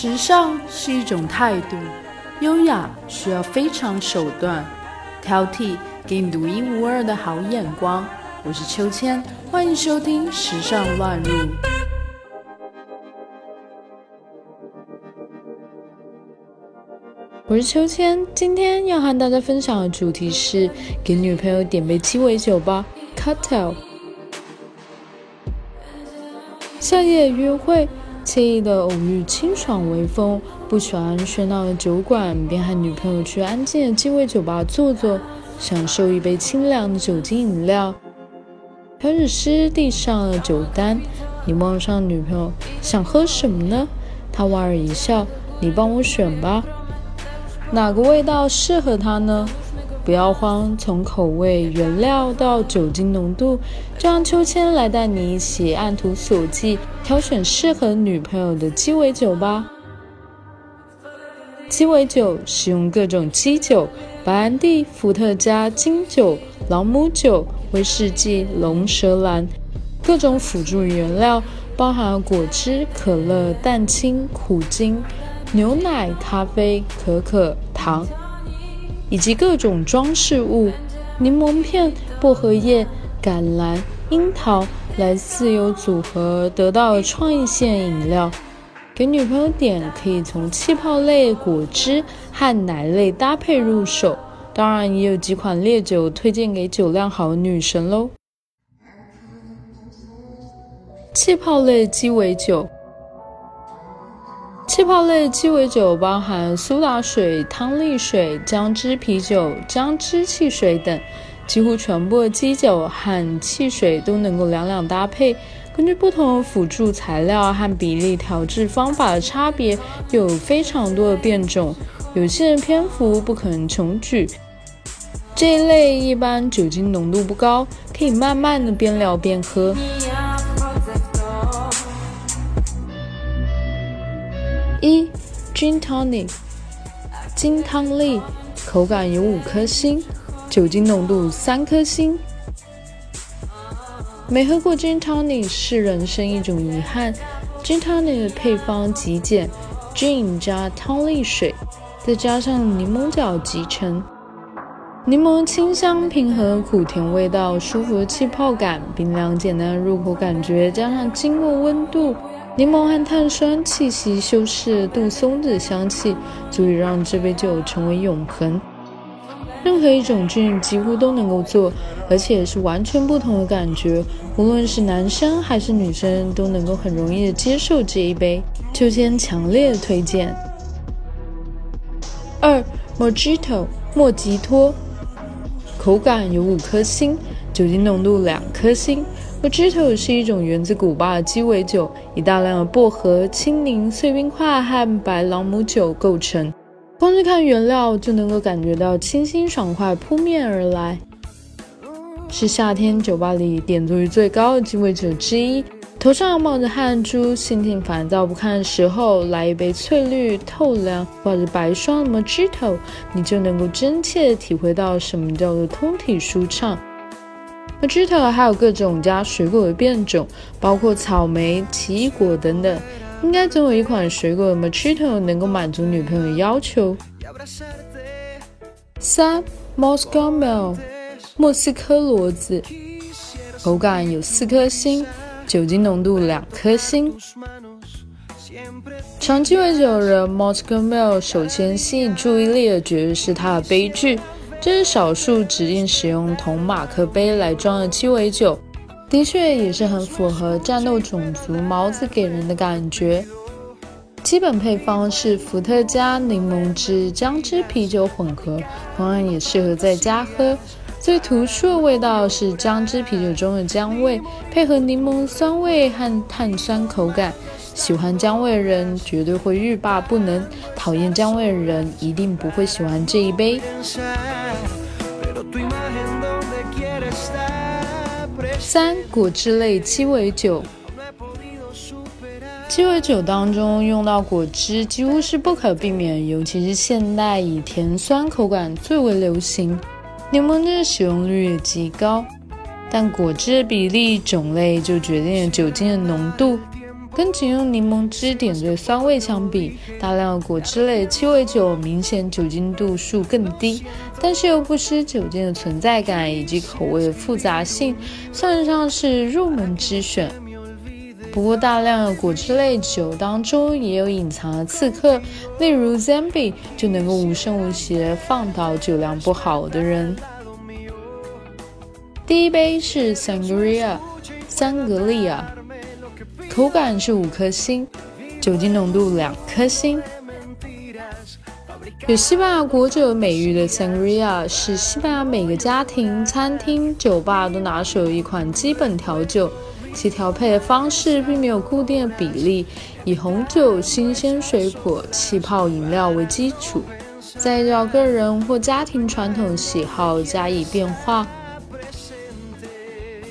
时尚是一种态度，优雅需要非常手段，挑剔给你独一无二的好眼光。我是秋千，欢迎收听《时尚乱入》。我是秋千，今天要和大家分享的主题是给女朋友点杯鸡尾酒吧 （cocktail）。夏夜约会。惬意的偶遇，清爽微风。不喜欢喧闹的酒馆，便和女朋友去安静的鸡尾酒吧坐坐，享受一杯清凉的酒精饮料。调酒师递上了酒单，你望上女朋友，想喝什么呢？她莞尔一笑，你帮我选吧。哪个味道适合她呢？不要慌，从口味、原料到酒精浓度，就让秋千来带你一起按图索骥，挑选适合女朋友的鸡尾酒吧。鸡尾酒使用各种基酒，白兰地、伏特加、金酒、朗姆酒、威士忌、龙舌兰，各种辅助原料，包含果汁、可乐、蛋清、苦精、牛奶、咖啡、可可、糖。以及各种装饰物，柠檬片、薄荷叶、橄榄、樱桃来自由组合得到创意性饮料。给女朋友点，可以从气泡类果汁和奶类搭配入手。当然，也有几款烈酒推荐给酒量好的女神喽。气泡类鸡尾酒。气泡类鸡尾酒包含苏打水、汤力水、姜汁啤酒、姜汁汽水等，几乎全部的基酒和汽水都能够两两搭配。根据不同的辅助材料和比例调制方法的差别，有非常多的变种，有限的篇幅不可能穷举。这一类一般酒精浓度不高，可以慢慢的边聊边喝。一 Gin Tonic，金汤力，口感有五颗星，酒精浓度三颗星。没喝过 Gin Tonic 是人生一种遗憾。Gin Tonic 的配方极简，Gin 加汤力水，再加上柠檬角集成，柠檬清香平衡苦甜味道，舒服的气泡感，冰凉简单的入口感觉，加上经过温度。柠檬和碳酸气息修饰杜松子香气，足以让这杯酒成为永恒。任何一种菌几乎都能够做，而且是完全不同的感觉。无论是男生还是女生，都能够很容易的接受这一杯。秋千强烈推荐。二，Mojito 莫吉托，口感有五颗星，酒精浓度两颗星。Mojito 是一种源自古巴的鸡尾酒，以大量的薄荷、青柠、碎冰块和白朗姆酒构成。光是看原料就能够感觉到清新爽快扑面而来，是夏天酒吧里点足率最高的鸡尾酒之一。头上冒着汗珠、心情烦躁不堪的时候，来一杯翠绿透亮、挂着白霜的 Mojito，你就能够真切体会到什么叫做通体舒畅。Mojito 还有各种加水果的变种，包括草莓、奇异果等等。应该总有一款水果的 Mojito 能够满足女朋友的要求。三 Moscow Mule 莫斯科骡子，口感有四颗星，酒精浓度两颗星。长鸡尾酒的 Moscow Mule 首先吸引注意力的绝对是它的杯具。这是少数指定使用铜马克杯来装的鸡尾酒，的确也是很符合战斗种族毛子给人的感觉。基本配方是伏特加、柠檬汁、姜汁啤酒混合，同样也适合在家喝。最突出的味道是姜汁啤酒中的姜味，配合柠檬酸味和碳酸口感。喜欢姜味的人绝对会欲罢不能，讨厌姜味的人一定不会喜欢这一杯。三果汁类鸡尾酒，鸡尾酒当中用到果汁几乎是不可避免，尤其是现代以甜酸口感最为流行，柠檬汁的使用率也极高，但果汁的比例种类就决定了酒精的浓度。跟仅用柠檬汁点缀酸味相比，大量果汁类鸡尾酒明显酒精度数更低，但是又不失酒精的存在感以及口味的复杂性，算得上是入门之选。不过，大量的果汁类酒当中也有隐藏的刺客，例如 Zambi 就能够无声无息放倒酒量不好的人。第一杯是 Sangria，桑格利亚，口感是五颗星，酒精浓度两颗星。有西班牙国酒美誉的 Sangria 是西班牙每个家庭、餐厅、酒吧都拿手的一款基本调酒，其调配的方式并没有固定的比例，以红酒、新鲜水果、气泡饮料为基础，再依照个人或家庭传统喜好加以变化。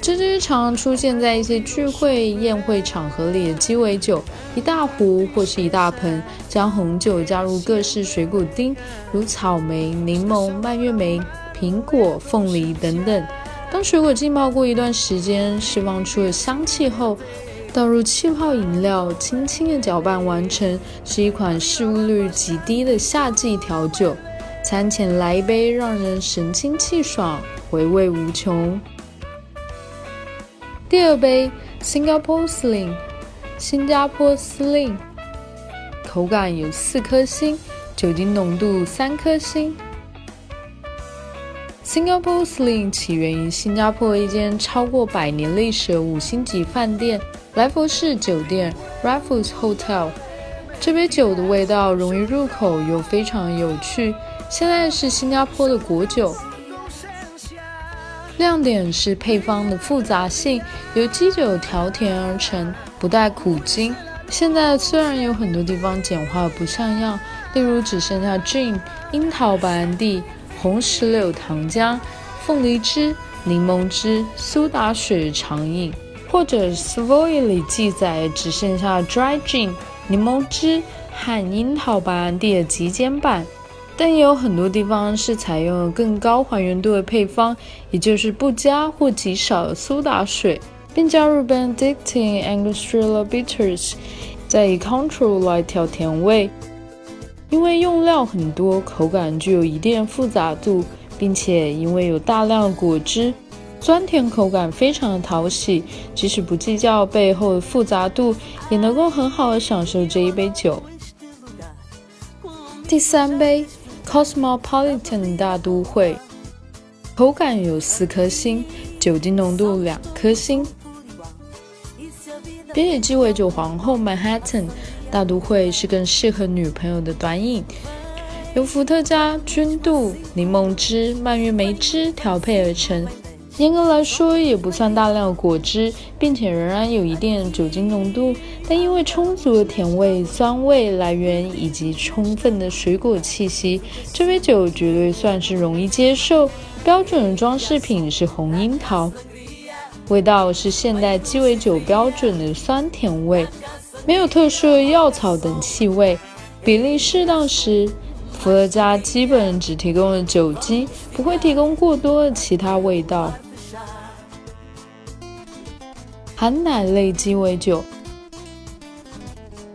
这只常出现在一些聚会、宴会场合里的鸡尾酒，一大壶或是一大盆，将红酒加入各式水果丁，如草莓、柠檬、蔓越莓、苹果、凤梨等等。当水果浸泡过一段时间，释放出了香气后，倒入气泡饮料，轻轻的搅拌完成，是一款失误率极低的夏季调酒。餐前来一杯，让人神清气爽，回味无穷。第二杯 Singapore Sling，新加坡司令，口感有四颗星，酒精浓度三颗星。Singapore Sling 起源于新加坡一间超过百年历史的五星级饭店——来佛士酒店 （Raffles Hotel）。这杯酒的味道容易入口，又非常有趣，现在是新加坡的国酒。亮点是配方的复杂性，由基酒调甜而成，不带苦精。现在虽然有很多地方简化不像样，例如只剩下 gin、樱桃白兰地、红石榴糖浆、凤梨汁、柠檬汁、苏打水长饮，或者 Savoy 里记载只剩下 dry gin、柠檬汁和樱桃白兰地的极简版。但也有很多地方是采用了更高还原度的配方，也就是不加或极少的苏打水，并加入 Benedictine Angostura Bitters，再以 Control 来调甜味。因为用料很多，口感具有一定复杂度，并且因为有大量的果汁，酸甜口感非常的讨喜。即使不计较背后的复杂度，也能够很好的享受这一杯酒。第三杯。Cosmopolitan 大都会，口感有四颗星，酒精浓度两颗星。比起鸡尾酒皇后 Manhattan 大都会是更适合女朋友的短饮，由伏特加、君度、柠檬汁、蔓越莓汁调配而成。严格来说，也不算大量果汁，并且仍然有一定酒精浓度。但因为充足的甜味、酸味来源以及充分的水果气息，这杯酒绝对算是容易接受。标准的装饰品是红樱桃，味道是现代鸡尾酒标准的酸甜味，没有特殊的药草等气味，比例适当时。伏特加基本只提供了酒精，不会提供过多的其他味道。含奶类鸡尾酒，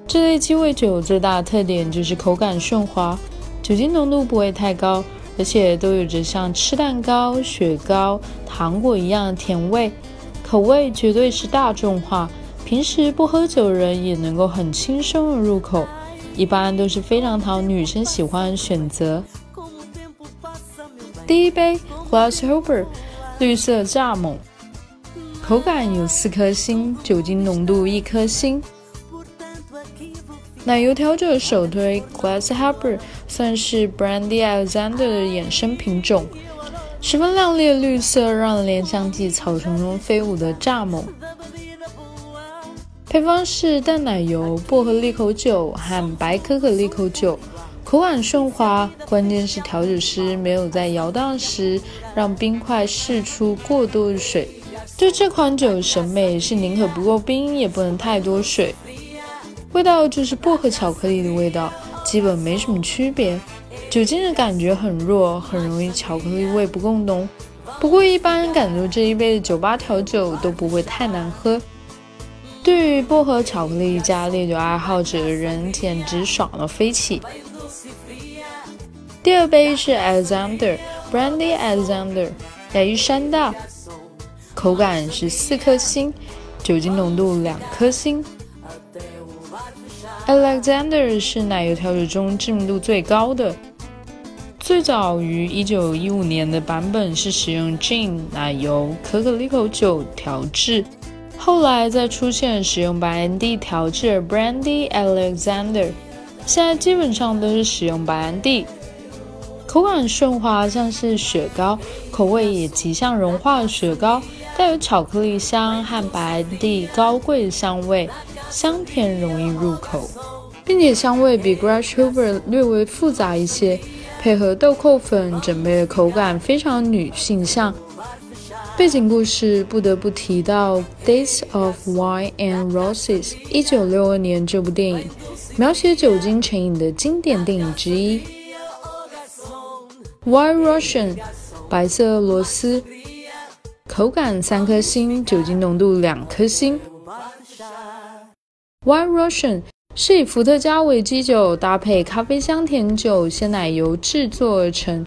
这类鸡尾酒最大的特点就是口感顺滑，酒精浓度不会太高，而且都有着像吃蛋糕、雪糕、糖果一样的甜味，口味绝对是大众化，平时不喝酒人也能够很轻松的入口，一般都是非常讨女生喜欢的选择。第一杯 Glasshopper 绿色蚱蜢。口感有四颗星，酒精浓度一颗星。奶油调酒首推 Glasshopper，算是 Brandy Alexander 的衍生品种，十分亮丽的绿色让人联想起草丛中飞舞的蚱蜢。配方是淡奶油、薄荷利口酒和白可可利口酒，口感顺滑，关键是调酒师没有在摇荡时让冰块释出过多的水。对这款酒审美是宁可不够冰，也不能太多水。味道就是薄荷巧克力的味道，基本没什么区别。酒精的感觉很弱，很容易巧克力味不够浓。不过一般感觉这一杯的酒吧调酒都不会太难喝。对于薄荷巧克力加烈酒爱好者的人，简直爽了飞起。第二杯是 Alexander Brandy Alexander 亚历山大，口感是四颗星，酒精浓度两颗星。Alexander 是奶油调酒中知名度最高的，最早于1915年的版本是使用 gin 奶油可可利口酒调制。后来再出现使用白兰地调制 Brandy Alexander，现在基本上都是使用白兰地，口感顺滑，像是雪糕，口味也极像融化的雪糕，带有巧克力香和白地高贵的香味，香甜容易入口，并且香味比 Grass Hopper 略微复杂一些，配合豆蔻粉，整杯的口感非常女性向。背景故事不得不提到《Days of Wine and Roses》一九六二年这部电影，描写酒精成瘾的经典电影之一。White Russian 白色俄罗斯，口感三颗星，酒精浓度两颗星。White Russian 是以伏特加为基酒，搭配咖啡香甜酒、鲜奶油制作而成。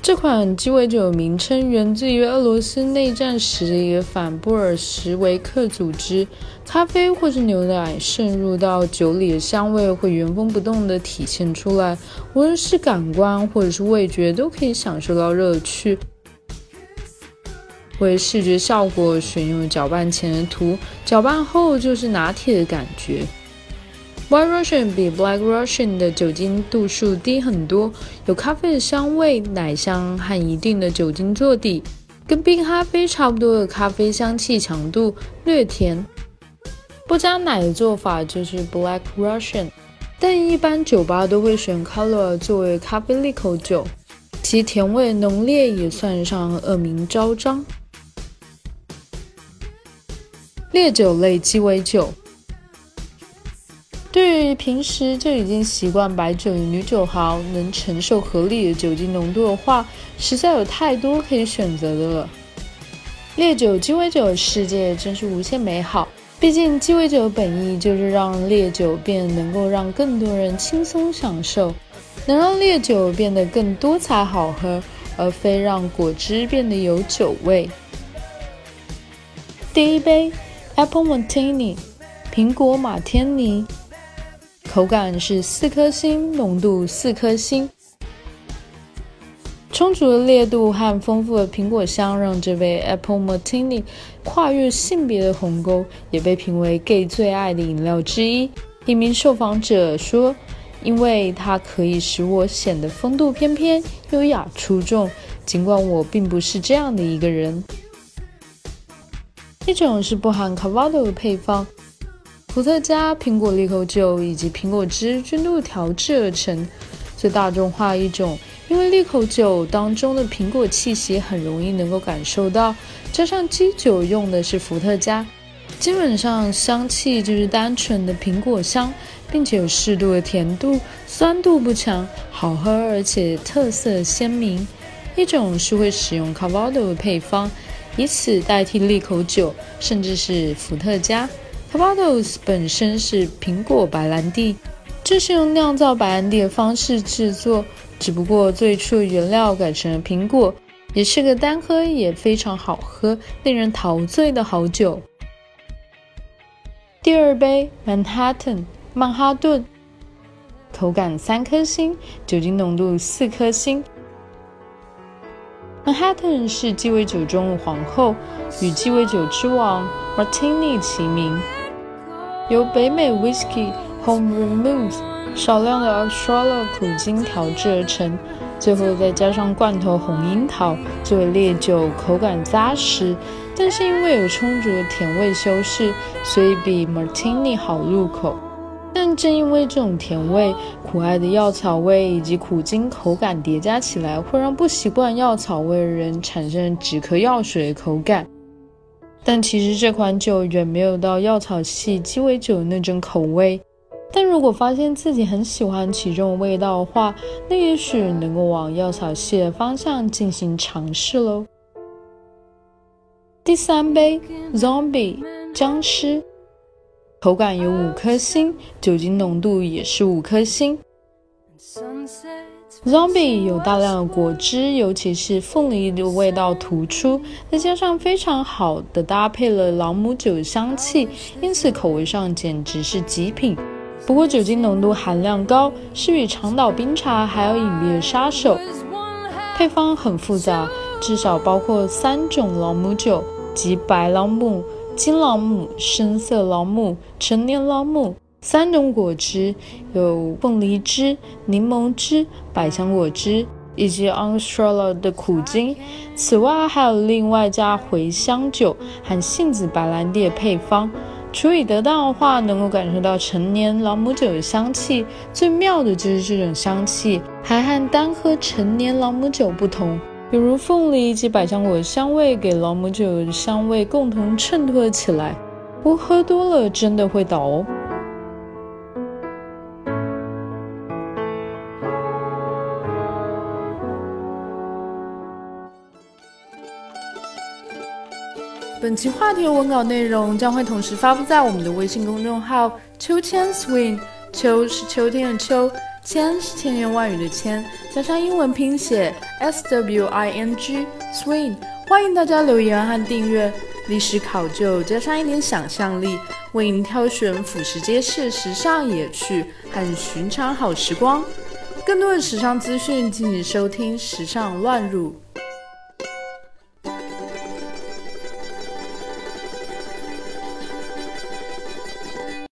这款鸡尾酒名称源自于俄罗斯内战时的一个反布尔什维克组织。咖啡或是牛奶渗入到酒里的香味会原封不动地体现出来，无论是感官或者是味觉都可以享受到乐趣。为视觉效果，选用搅拌前的图，搅拌后就是拿铁的感觉。White Russian 比 Black Russian 的酒精度数低很多，有咖啡的香味、奶香和一定的酒精做底，跟冰咖啡差不多的咖啡香气强度，略甜。不加奶的做法就是 Black Russian，但一般酒吧都会选 Color 作为咖啡利口酒，其甜味浓烈，也算上恶名昭彰。烈酒类鸡尾酒。对于平时就已经习惯白酒的女酒豪，能承受合理的酒精浓度的话，实在有太多可以选择的了。烈酒、鸡尾酒的世界真是无限美好。毕竟鸡尾酒本意就是让烈酒变能够让更多人轻松享受，能让烈酒变得更多彩好喝，而非让果汁变得有酒味。第一杯 Apple Martini，苹果马天尼。口感是四颗星，浓度四颗星。充足的烈度和丰富的苹果香，让这杯 Apple Martini 跨越性别的鸿沟，也被评为 gay 最爱的饮料之一。一名受访者说：“因为它可以使我显得风度翩翩、优雅出众，尽管我并不是这样的一个人。”一种是不含 Cavado 的配方。伏特加、苹果利口酒以及苹果汁均度调制而成，最大众化一种。因为利口酒当中的苹果气息很容易能够感受到，加上基酒用的是伏特加，基本上香气就是单纯的苹果香，并且有适度的甜度，酸度不强，好喝而且特色鲜明。一种是会使用 Cavado 的配方，以此代替利口酒，甚至是伏特加。Cavados 本身是苹果白兰地，这是用酿造白兰地的方式制作，只不过最初原料改成了苹果，也是个单喝也非常好喝、令人陶醉的好酒。第二杯 Manhattan 曼哈顿，口感三颗星，酒精浓度四颗星。Manhattan 是鸡尾酒中的皇后，与鸡尾酒之王 Martini 齐名。由北美 Whisky Home Remove 少量的 Australia 苦精调制而成，最后再加上罐头红樱桃作为烈酒，口感扎实。但是因为有充足的甜味修饰，所以比 Martini 好入口。但正因为这种甜味、苦艾的药草味以及苦精口感叠加起来，会让不习惯药草味的人产生止咳药水的口感。但其实这款酒远没有到药草系鸡尾酒那种口味。但如果发现自己很喜欢其中的味道的话，那也许能够往药草系的方向进行尝试喽。第三杯，Zombie 僵尸，口感有五颗星，酒精浓度也是五颗星。Zombie 有大量的果汁，尤其是凤梨的味道突出，再加上非常好的搭配了朗姆酒香气，因此口味上简直是极品。不过酒精浓度含量高，是比长岛冰茶还要隐蔽的杀手。配方很复杂，至少包括三种朗姆酒，即白朗姆、金朗姆、深色朗姆、陈年朗姆。三种果汁有凤梨汁、柠檬汁、百香果汁，以及 a n s t r a l a 的苦精。此外，还有另外加茴香酒和杏子白兰地的配方。处理得当的话，能够感受到陈年朗姆酒的香气。最妙的就是这种香气还和单喝陈年朗姆酒不同，比如凤梨及百香果的香味给朗姆酒的香味共同衬托起来。不过喝多了真的会倒哦。本期话题的文稿内容将会同时发布在我们的微信公众号“秋千 swing”。秋是秋天的秋，千是千言万语的千，加上英文拼写 s w i n g swing。欢迎大家留言和订阅。历史考究加上一点想象力，为您挑选俯拾皆是时尚野趣和寻常好时光。更多的时尚资讯，敬请收听《时尚乱入》。